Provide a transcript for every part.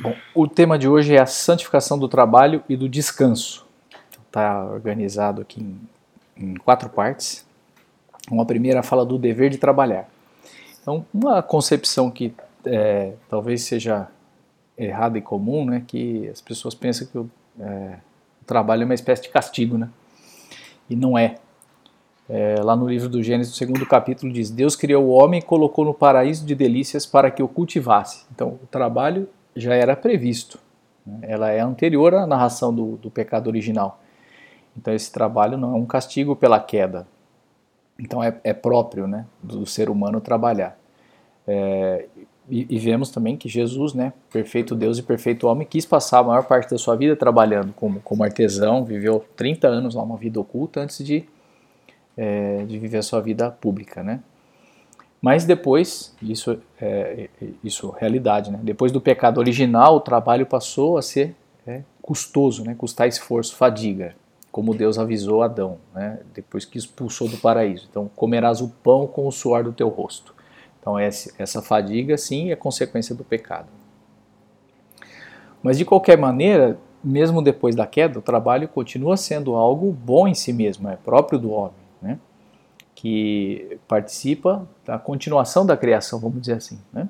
Bom, o tema de hoje é a santificação do trabalho e do descanso. Está organizado aqui em, em, quatro partes. Uma primeira fala do dever de trabalhar. Então, uma concepção que é, talvez seja errada e comum, né, que as pessoas pensam que o, é, o trabalho é uma espécie de castigo, né? E não é. é. Lá no livro do Gênesis, no segundo capítulo, diz: Deus criou o homem e colocou no paraíso de delícias para que o cultivasse. Então, o trabalho já era previsto. Né? Ela é anterior à narração do, do pecado original. Então esse trabalho não é um castigo pela queda. Então é, é próprio né, do, do, ser humano trabalhar. É, e, e, vemos também que Jesus, né, perfeito Deus e perfeito homem, quis passar a maior parte da sua vida trabalhando como, como artesão, viveu 30 anos lá, uma vida oculta, antes de, é, de viver a sua vida pública. Né? Mas depois, isso é isso realidade, né? Depois do pecado original, o trabalho passou a ser é, custoso, né? Custar esforço, fadiga, como Deus avisou Adão, né? Depois que expulsou do paraíso. Então, comerás o pão com o suor do teu rosto. Então, essa fadiga, sim, é consequência do pecado. Mas de qualquer maneira, mesmo depois da queda, o trabalho continua sendo algo bom em si mesmo, é próprio do homem, né? Que participa da continuação da criação, vamos dizer assim. Né?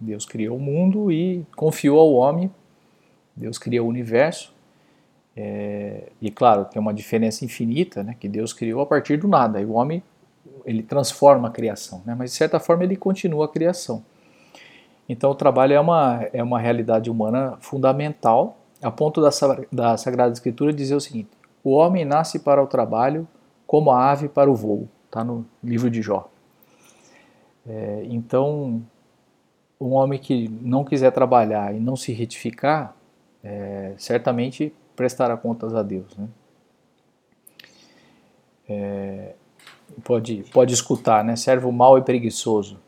Deus criou o mundo e confiou ao homem, Deus criou o universo, é, e claro, tem uma diferença infinita, né, que Deus criou a partir do nada, e o homem ele transforma a criação, né, mas de certa forma ele continua a criação. Então o trabalho é uma, é uma realidade humana fundamental, a ponto da, da Sagrada Escritura dizer o seguinte, o homem nasce para o trabalho como a ave para o voo. Está no livro de Jó. É, então, um homem que não quiser trabalhar e não se retificar, é, certamente prestará contas a Deus. Né? É, pode, pode escutar, né? servo mau e preguiçoso.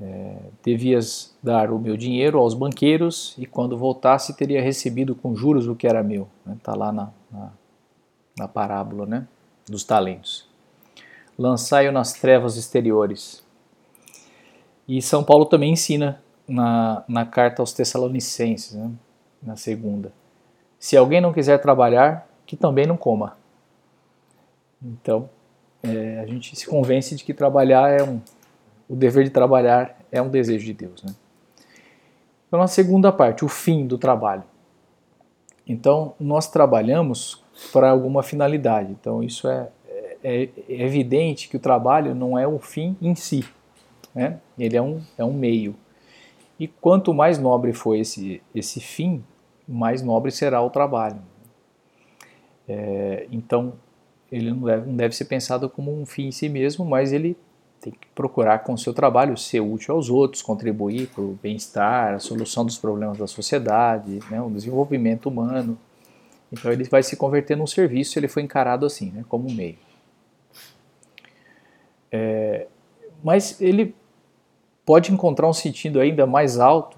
É, devias dar o meu dinheiro aos banqueiros e quando voltasse teria recebido com juros o que era meu. Está né? lá na, na, na parábola né? dos talentos lançai-o nas trevas exteriores. E São Paulo também ensina na, na carta aos Tessalonicenses, né, na segunda. Se alguém não quiser trabalhar, que também não coma. Então, é, a gente se convence de que trabalhar é um. O dever de trabalhar é um desejo de Deus. Né? Então, na segunda parte, o fim do trabalho. Então, nós trabalhamos para alguma finalidade. Então, isso é, é, é evidente que o trabalho não é o fim em si, né? ele é um, é um meio. E quanto mais nobre for esse, esse fim, mais nobre será o trabalho. É, então, ele não deve, não deve ser pensado como um fim em si mesmo, mas ele tem que procurar com o seu trabalho ser útil aos outros, contribuir para o bem-estar, a solução dos problemas da sociedade, né, o desenvolvimento humano. Então ele vai se converter num serviço se ele for encarado assim, né, como um meio. É, mas ele pode encontrar um sentido ainda mais alto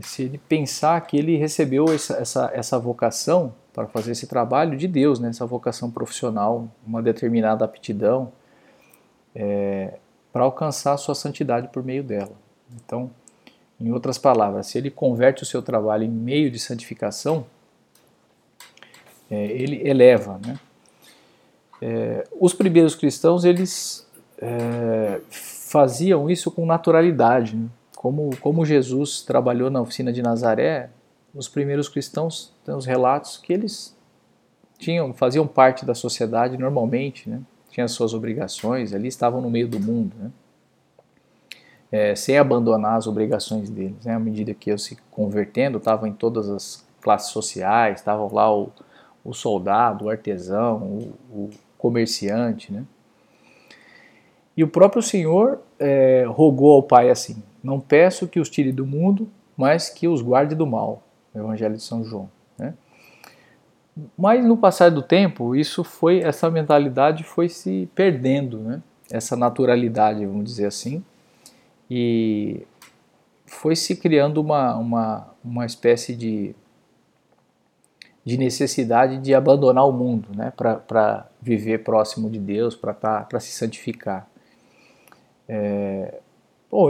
se ele pensar que ele recebeu essa, essa, essa vocação para fazer esse trabalho de Deus, né? essa vocação profissional, uma determinada aptidão, é, para alcançar a sua santidade por meio dela. Então, em outras palavras, se ele converte o seu trabalho em meio de santificação, é, ele eleva. Né? É, os primeiros cristãos, eles é, faziam isso com naturalidade. Né? Como, como Jesus trabalhou na oficina de Nazaré, os primeiros cristãos têm os relatos que eles tinham, faziam parte da sociedade normalmente, né? tinham suas obrigações, ali estavam no meio do mundo, né? é, sem abandonar as obrigações deles. Né? À medida que eu se convertendo, estavam em todas as classes sociais, estavam lá o, o soldado, o artesão, o, o comerciante, né? E o próprio Senhor é, rogou ao Pai assim: Não peço que os tire do mundo, mas que os guarde do mal. Evangelho de São João. Né? Mas no passar do tempo, isso foi, essa mentalidade foi se perdendo, né? essa naturalidade, vamos dizer assim, e foi se criando uma, uma, uma espécie de, de necessidade de abandonar o mundo né? para viver próximo de Deus, para tá, se santificar. É,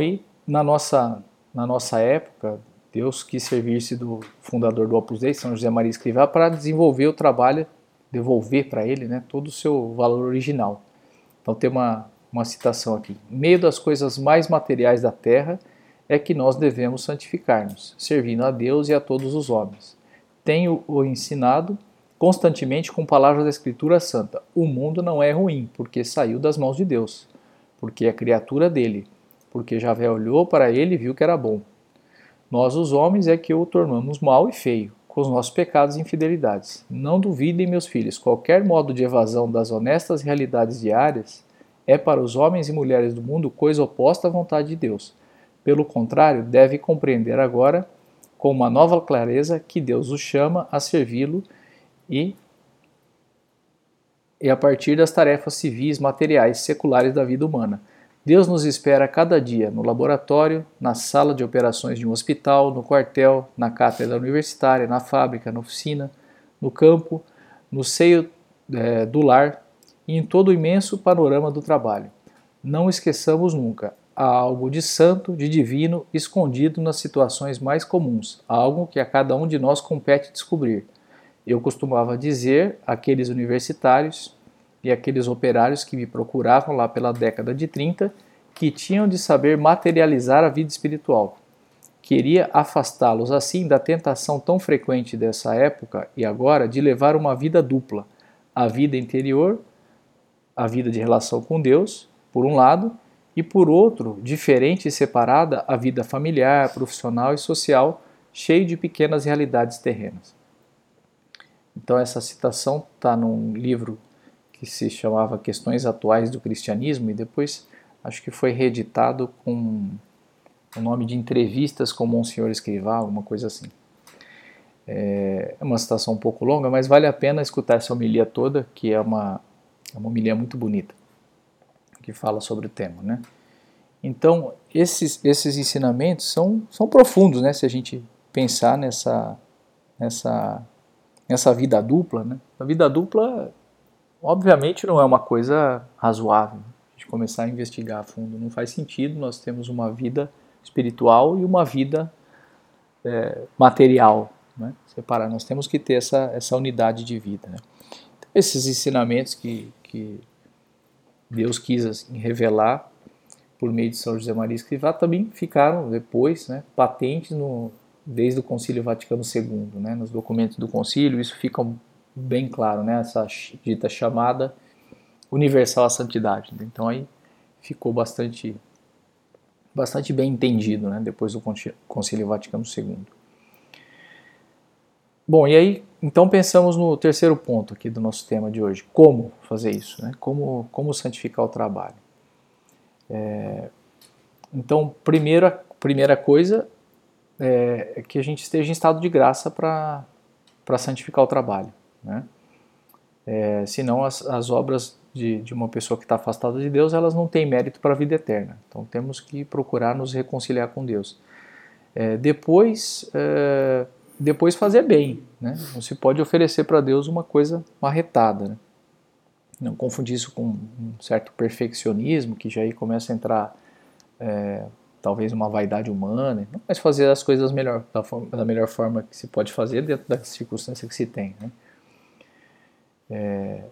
e na nossa, na nossa época, Deus quis servir-se do fundador do Opus Dei, São José Maria Escrivá, para desenvolver o trabalho, devolver para ele né, todo o seu valor original. Então tem uma, uma citação aqui. Meio das coisas mais materiais da terra é que nós devemos santificar-nos, servindo a Deus e a todos os homens. Tenho-o ensinado constantemente com palavras da Escritura Santa. O mundo não é ruim, porque saiu das mãos de Deus, porque é criatura dele, porque Javé olhou para ele e viu que era bom. Nós, os homens, é que o tornamos mal e feio, com os nossos pecados e infidelidades. Não duvidem, meus filhos, qualquer modo de evasão das honestas realidades diárias é para os homens e mulheres do mundo coisa oposta à vontade de Deus. Pelo contrário, deve compreender agora, com uma nova clareza, que Deus os chama a servi-lo e, e a partir das tarefas civis, materiais, seculares da vida humana. Deus nos espera cada dia no laboratório, na sala de operações de um hospital, no quartel, na cátedra universitária, na fábrica, na oficina, no campo, no seio é, do lar e em todo o imenso panorama do trabalho. Não esqueçamos nunca, há algo de santo, de divino, escondido nas situações mais comuns, algo que a cada um de nós compete descobrir. Eu costumava dizer àqueles universitários e aqueles operários que me procuravam lá pela década de 30 que tinham de saber materializar a vida espiritual. Queria afastá-los assim da tentação tão frequente dessa época e agora de levar uma vida dupla, a vida interior, a vida de relação com Deus, por um lado, e por outro, diferente e separada, a vida familiar, profissional e social, cheio de pequenas realidades terrenas. Então essa citação está num livro que se chamava Questões Atuais do Cristianismo e depois acho que foi reeditado com o nome de Entrevistas com Monsenhor Escrivá, alguma coisa assim. É, é uma citação um pouco longa, mas vale a pena escutar essa homilia toda, que é uma, é uma homilia muito bonita, que fala sobre o tema. Né? Então, esses, esses ensinamentos são, são profundos, né, se a gente pensar nessa, nessa nessa vida dupla, né? A vida dupla, obviamente, não é uma coisa razoável. A gente começar a investigar a fundo não faz sentido. Nós temos uma vida espiritual e uma vida é, material, né? Separar. Nós temos que ter essa, essa unidade de vida. Né? Então, esses ensinamentos que, que Deus quis assim, revelar por meio de São José Maria Escrivá também ficaram depois né, patentes no, desde o Concílio Vaticano II, né, nos documentos do concílio, isso fica bem claro, né, essa dita chamada universal à santidade. Então aí ficou bastante bastante bem entendido, né, depois do Concílio Vaticano II. Bom, e aí então pensamos no terceiro ponto aqui do nosso tema de hoje, como fazer isso, né? Como como santificar o trabalho. É, então, primeira primeira coisa é, que a gente esteja em estado de graça para santificar o trabalho. Né? É, senão as, as obras de, de uma pessoa que está afastada de Deus, elas não têm mérito para a vida eterna. Então temos que procurar nos reconciliar com Deus. É, depois, é, depois fazer bem. Né? Não se pode oferecer para Deus uma coisa marretada. Né? Não confundir isso com um certo perfeccionismo, que já aí começa a entrar é, talvez uma vaidade humana, mas fazer as coisas melhor, da, forma, da melhor forma que se pode fazer dentro da circunstância que se tem. Né? É,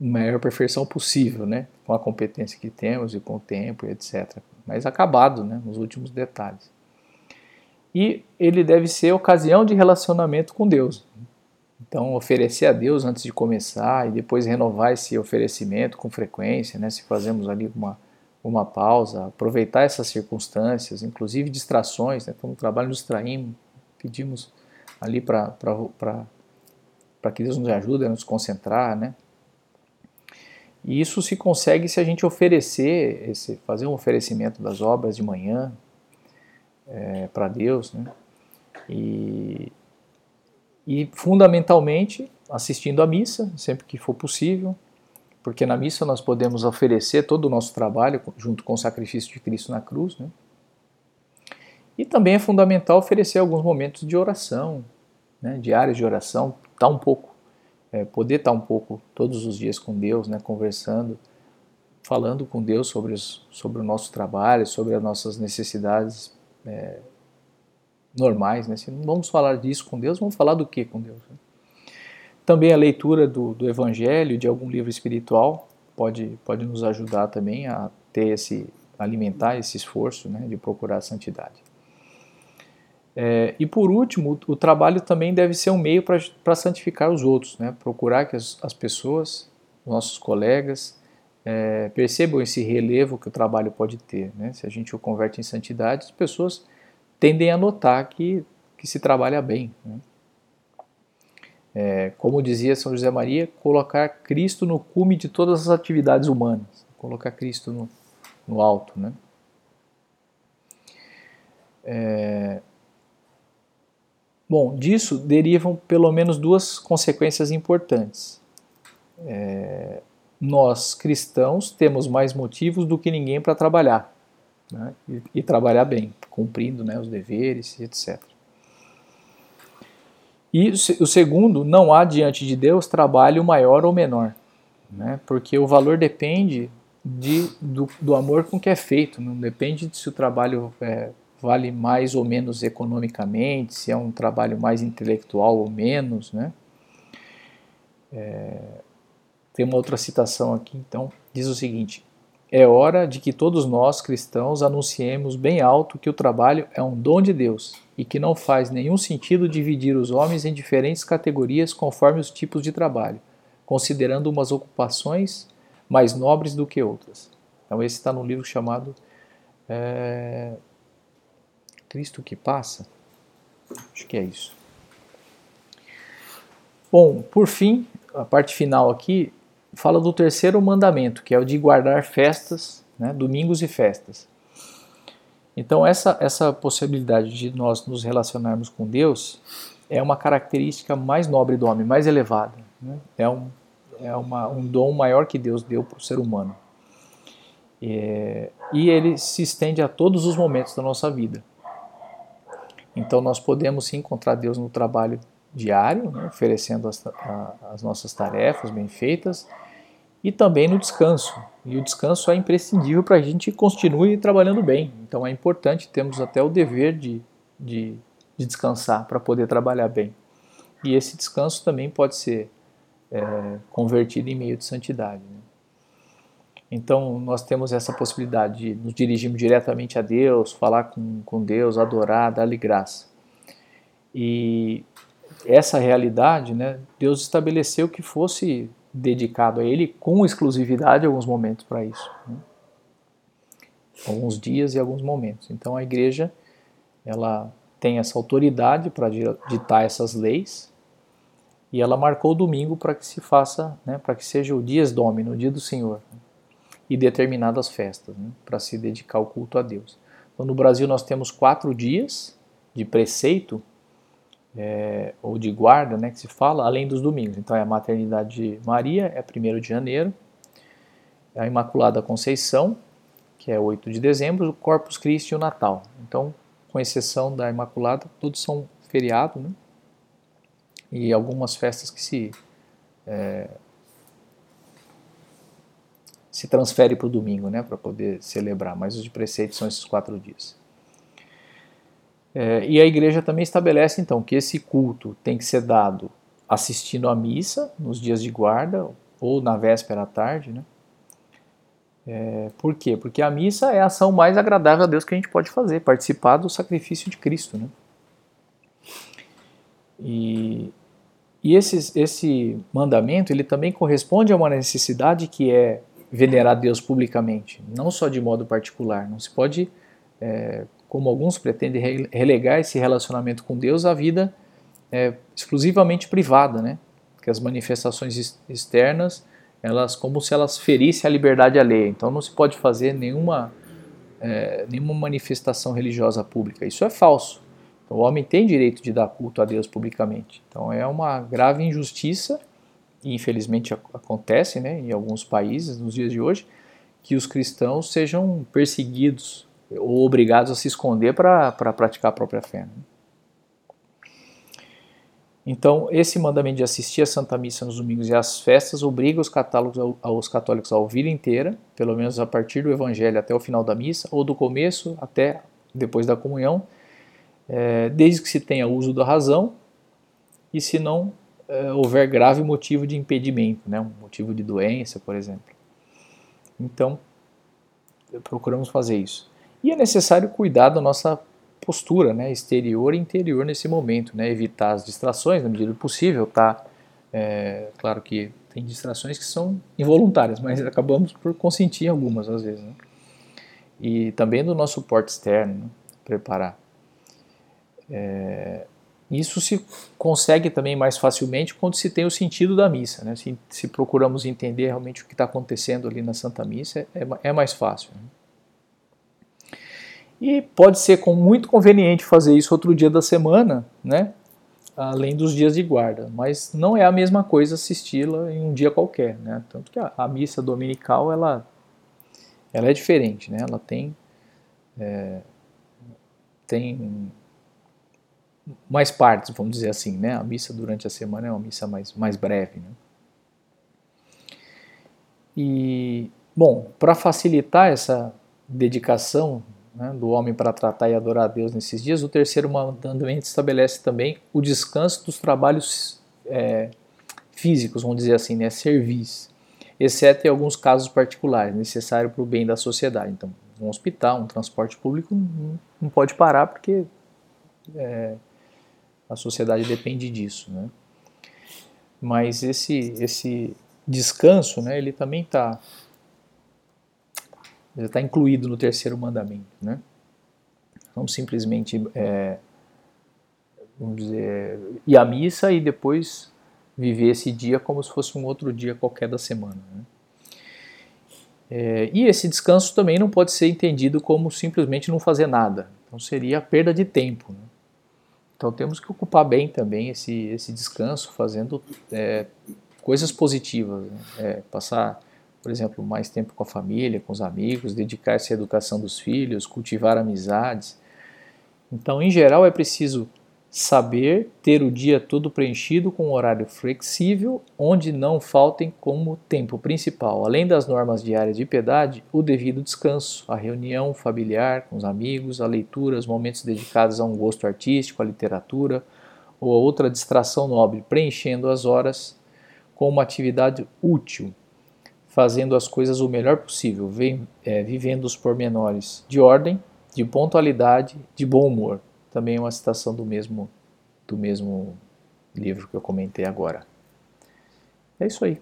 maior perfeição possível, né? com a competência que temos e com o tempo, etc. Mas acabado né? nos últimos detalhes. E ele deve ser ocasião de relacionamento com Deus. Então, oferecer a Deus antes de começar e depois renovar esse oferecimento com frequência, né? se fazemos ali uma uma pausa, aproveitar essas circunstâncias, inclusive distrações, né? então no trabalho nos distraímos, pedimos ali para que Deus nos ajude a nos concentrar, né? E isso se consegue se a gente oferecer, esse, fazer um oferecimento das obras de manhã é, para Deus, né? E, e fundamentalmente assistindo à missa, sempre que for possível, porque na missa nós podemos oferecer todo o nosso trabalho junto com o sacrifício de Cristo na cruz, né? E também é fundamental oferecer alguns momentos de oração, né, diários de oração, tá um pouco, é, poder estar tá um pouco todos os dias com Deus, né, conversando, falando com Deus sobre, sobre o nosso trabalho, sobre as nossas necessidades é, normais, né? Se não vamos falar disso com Deus, vamos falar do que com Deus? Né? Também a leitura do, do Evangelho, de algum livro espiritual, pode, pode nos ajudar também a ter esse, alimentar esse esforço né, de procurar a santidade. É, e por último, o, trabalho também deve ser um meio para santificar os outros, né? procurar que as, as pessoas, nossos colegas, é, percebam esse relevo que o trabalho pode ter. Né? Se a gente o converte em santidade, as pessoas tendem a notar que, que se trabalha bem. Né? É, como dizia São José Maria, colocar Cristo no cume de todas as atividades humanas, colocar Cristo no, no alto. Né? É, bom, disso derivam pelo menos duas consequências importantes. É, nós cristãos temos mais motivos do que ninguém para trabalhar né? e, e, trabalhar bem, cumprindo né, os deveres, etc. E o segundo, não há diante de Deus trabalho maior ou menor, né? porque o valor depende de, do, do, amor com que é feito, não depende de se o trabalho é, vale mais ou menos economicamente, se é um trabalho mais intelectual ou menos. Né? É, tem uma outra citação aqui, então, diz o seguinte: É hora de que todos nós cristãos anunciemos bem alto que o trabalho é um dom de Deus e que não faz nenhum sentido dividir os homens em diferentes categorias conforme os tipos de trabalho, considerando umas ocupações mais nobres do que outras. Então, esse está no livro chamado é, Cristo que Passa. Acho que é isso. Bom, por fim, a parte final aqui fala do terceiro mandamento, que é o de guardar festas, né, domingos e festas. Então, essa, essa possibilidade de nós nos relacionarmos com Deus é uma característica mais nobre do homem, mais elevada. Né? É, um, é uma, um dom maior que Deus deu para o ser humano. É, e ele se estende a todos os momentos da nossa vida. Então, nós podemos sim encontrar Deus no trabalho diário, né? oferecendo as, a, as nossas tarefas bem feitas, e também no descanso. E o descanso é imprescindível para a gente continue trabalhando bem. Então é importante, temos até o dever de, de, de descansar para poder trabalhar bem. E esse descanso também pode ser é, convertido em meio de santidade. Né? Então nós temos essa possibilidade de nos dirigirmos diretamente a Deus, falar com, com Deus, adorar, dar-lhe graça. E essa realidade, né, Deus estabeleceu que fosse dedicado a ele com exclusividade alguns momentos para isso. Né? Alguns dias e alguns momentos. Então a igreja ela tem essa autoridade para ditar essas leis e ela marcou o domingo para que se faça, né, para que seja o dias domino, o dia do Senhor, né? e determinadas festas, né, para se dedicar ao culto a Deus. Então no Brasil nós temos quatro dias de preceito é, ou de guarda, né, que se fala, além dos domingos. Então é a maternidade de Maria, é 1 de janeiro, é a Imaculada Conceição, que é 8 de dezembro, o Corpus Christi e o Natal. Então, com exceção da Imaculada, todos são feriado, né? E algumas festas que se é, se transfere para o domingo, né, para poder celebrar. Mas os de preceito são esses quatro dias. É, e a igreja também estabelece então que esse culto tem que ser dado assistindo à missa nos dias de guarda ou na véspera à tarde, né? É, por quê? Porque a missa é a ação mais agradável a Deus que a gente pode fazer, participar do sacrifício de Cristo, né? E, e esse, esse mandamento ele também corresponde a uma necessidade que é venerar Deus publicamente, não só de modo particular. Não se pode é, como alguns pretendem relegar esse relacionamento com Deus à vida é, exclusivamente privada, né? Que as manifestações externas, elas como se elas ferissem a liberdade alheia. Então não se pode fazer nenhuma é, nenhuma manifestação religiosa pública. Isso é falso. Então, o homem tem direito de dar culto a Deus publicamente. Então é uma grave injustiça e infelizmente acontece, né, em alguns países nos dias de hoje, que os cristãos sejam perseguidos ou obrigados a se esconder para pra praticar a própria fé. Né? Então, esse mandamento de assistir à Santa Missa nos domingos e às festas obriga os católicos, os católicos a ouvir inteira, pelo menos a partir do Evangelho até o final da missa, ou do começo até depois da comunhão, é, desde que se tenha uso da razão e se não é, houver grave motivo de impedimento, né, um motivo de doença, por exemplo. Então, procuramos fazer isso. E é necessário cuidar da nossa postura né, exterior e interior nesse momento, né, evitar as distrações na medida do possível, tá? É, claro que tem distrações que são involuntárias, mas acabamos por consentir algumas às vezes. Né? E também do nosso suporte externo, né? preparar. É, isso se consegue também mais facilmente quando se tem o sentido da missa. Né? Se, se procuramos entender realmente o que está acontecendo ali na Santa Missa, é, é mais fácil. Né? E pode ser com, muito conveniente fazer isso outro dia da semana, né? além dos dias de guarda, mas não é a mesma coisa assisti-la em um dia qualquer. Né? Tanto que a, a, missa dominical ela, ela é diferente, né? ela tem, é, tem mais partes, vamos dizer assim. Né? A missa durante a semana é uma missa mais, mais breve. Né? E, bom, para facilitar essa dedicação né, do homem para tratar e adorar a Deus nesses dias, o terceiro mandamento estabelece também o descanso dos trabalhos é, físicos, vamos dizer assim, né, servis, exceto em alguns casos particulares, necessário para o bem da sociedade. Então, um hospital, um transporte público não pode parar porque é, a sociedade depende disso. Né? Mas esse, esse descanso, né, ele também está já está incluído no terceiro mandamento, né? Não simplesmente, é, vamos dizer, ir à missa e depois viver esse dia como se fosse um outro dia qualquer da semana. Né? É, e esse descanso também não pode ser entendido como simplesmente não fazer nada. Então seria perda de tempo. Né? Então temos que ocupar bem também esse, esse descanso, fazendo é, coisas positivas. Né? É, passar por exemplo, mais tempo com a família, com os amigos, dedicar-se à educação dos filhos, cultivar amizades. Então, em geral, é preciso saber ter o dia todo preenchido com um horário flexível, onde não faltem como tempo principal, além das normas diárias de piedade, o devido descanso, a reunião familiar com os amigos, a leitura, os momentos dedicados a um gosto artístico, à literatura ou a outra distração nobre, preenchendo as horas com uma atividade útil fazendo as coisas o melhor possível, vem, é, vivendo os pormenores de ordem, de pontualidade, de bom humor. Também é uma citação do mesmo, do mesmo livro que eu comentei agora. É isso aí.